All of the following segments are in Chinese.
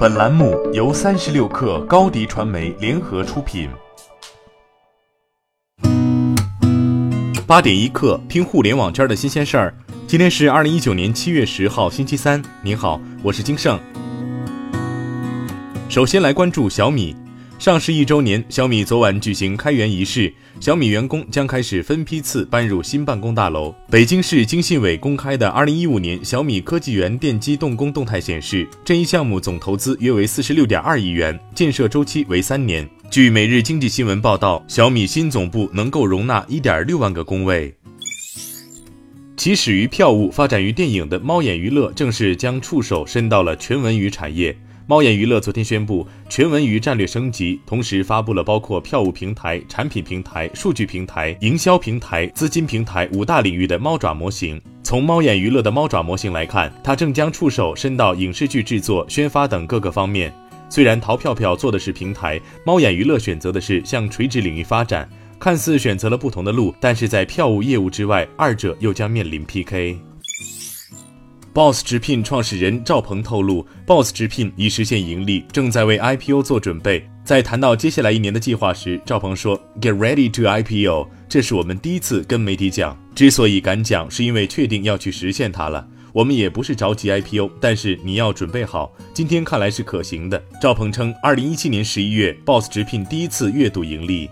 本栏目由三十六氪高低传媒联合出品。八点一刻，听互联网圈的新鲜事儿。今天是二零一九年七月十号，星期三。您好，我是金盛。首先来关注小米。上市一周年，小米昨晚举行开园仪式，小米员工将开始分批次搬入新办公大楼。北京市经信委公开的二零一五年小米科技园奠基动工动态显示，这一项目总投资约为四十六点二亿元，建设周期为三年。据每日经济新闻报道，小米新总部能够容纳一点六万个工位。起始于票务、发展于电影的猫眼娱乐，正式将触手伸到了全文娱产业。猫眼娱乐昨天宣布全文娱战略升级，同时发布了包括票务平台、产品平台、数据平台、营销平台、资金平台五大领域的猫爪模型。从猫眼娱乐的猫爪模型来看，它正将触手伸到影视剧制作、宣发等各个方面。虽然淘票票做的是平台，猫眼娱乐选择的是向垂直领域发展，看似选择了不同的路，但是在票务业务之外，二者又将面临 PK。Boss 直聘创始人赵鹏透露，Boss 直聘已实现盈利，正在为 IPO 做准备。在谈到接下来一年的计划时，赵鹏说：“Get ready to IPO。”这是我们第一次跟媒体讲。之所以敢讲，是因为确定要去实现它了。我们也不是着急 IPO，但是你要准备好。今天看来是可行的。赵鹏称，二零一七年十一月，Boss 直聘第一次月度盈利。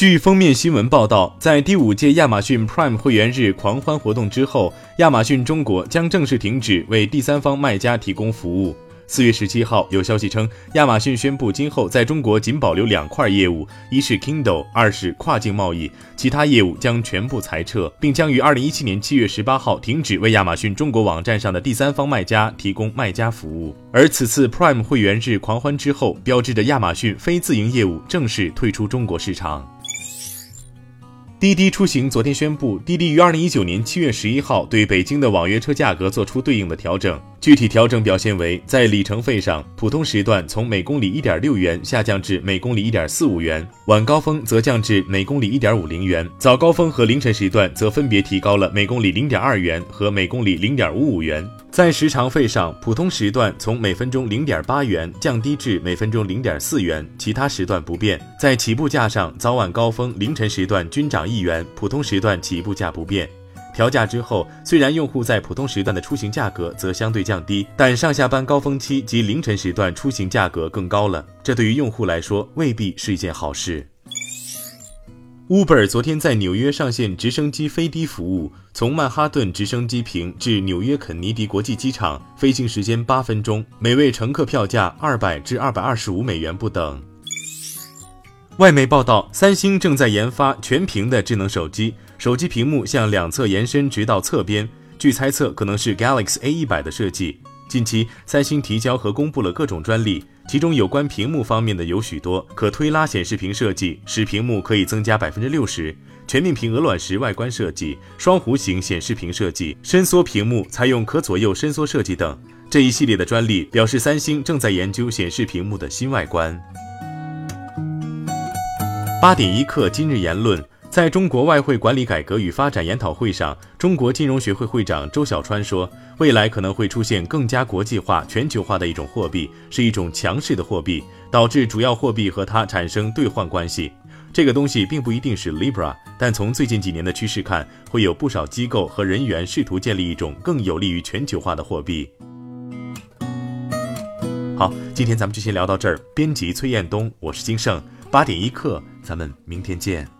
据封面新闻报道，在第五届亚马逊 Prime 会员日狂欢活动之后，亚马逊中国将正式停止为第三方卖家提供服务。四月十七号，有消息称，亚马逊宣布今后在中国仅保留两块业务，一是 Kindle，二是跨境贸易，其他业务将全部裁撤，并将于二零一七年七月十八号停止为亚马逊中国网站上的第三方卖家提供卖家服务。而此次 Prime 会员日狂欢之后，标志着亚马逊非自营业务正式退出中国市场。滴滴出行昨天宣布，滴滴于二零一九年七月十一号对北京的网约车价格做出对应的调整。具体调整表现为，在里程费上，普通时段从每公里一点六元下降至每公里一点四五元，晚高峰则降至每公里一点五零元，早高峰和凌晨时段则分别提高了每公里零点二元和每公里零点五五元。在时长费上，普通时段从每分钟零点八元降低至每分钟零点四元，其他时段不变。在起步价上，早晚高峰、凌晨时段均涨一元，普通时段起步价不变。调价之后，虽然用户在普通时段的出行价格则相对降低，但上下班高峰期及凌晨时段出行价格更高了。这对于用户来说未必是一件好事。Uber 昨天在纽约上线直升机飞的服务，从曼哈顿直升机坪至纽约肯尼迪国际机场，飞行时间八分钟，每位乘客票价二百至二百二十五美元不等。外媒报道，三星正在研发全屏的智能手机。手机屏幕向两侧延伸，直到侧边。据猜测，可能是 Galaxy A 一百的设计。近期，三星提交和公布了各种专利，其中有关屏幕方面的有许多：可推拉显示屏设计，使屏幕可以增加百分之六十；全面屏鹅卵石外观设计；双弧形显示屏设计；伸缩屏幕采用可左右伸缩设计等。这一系列的专利表示，三星正在研究显示屏幕的新外观。八点一刻，今日言论。在中国外汇管理改革与发展研讨会上，中国金融学会会长周小川说，未来可能会出现更加国际化、全球化的一种货币，是一种强势的货币，导致主要货币和它产生兑换关系。这个东西并不一定是 Libra，但从最近几年的趋势看，会有不少机构和人员试图建立一种更有利于全球化的货币。好，今天咱们就先聊到这儿。编辑崔彦东，我是金盛，八点一刻，咱们明天见。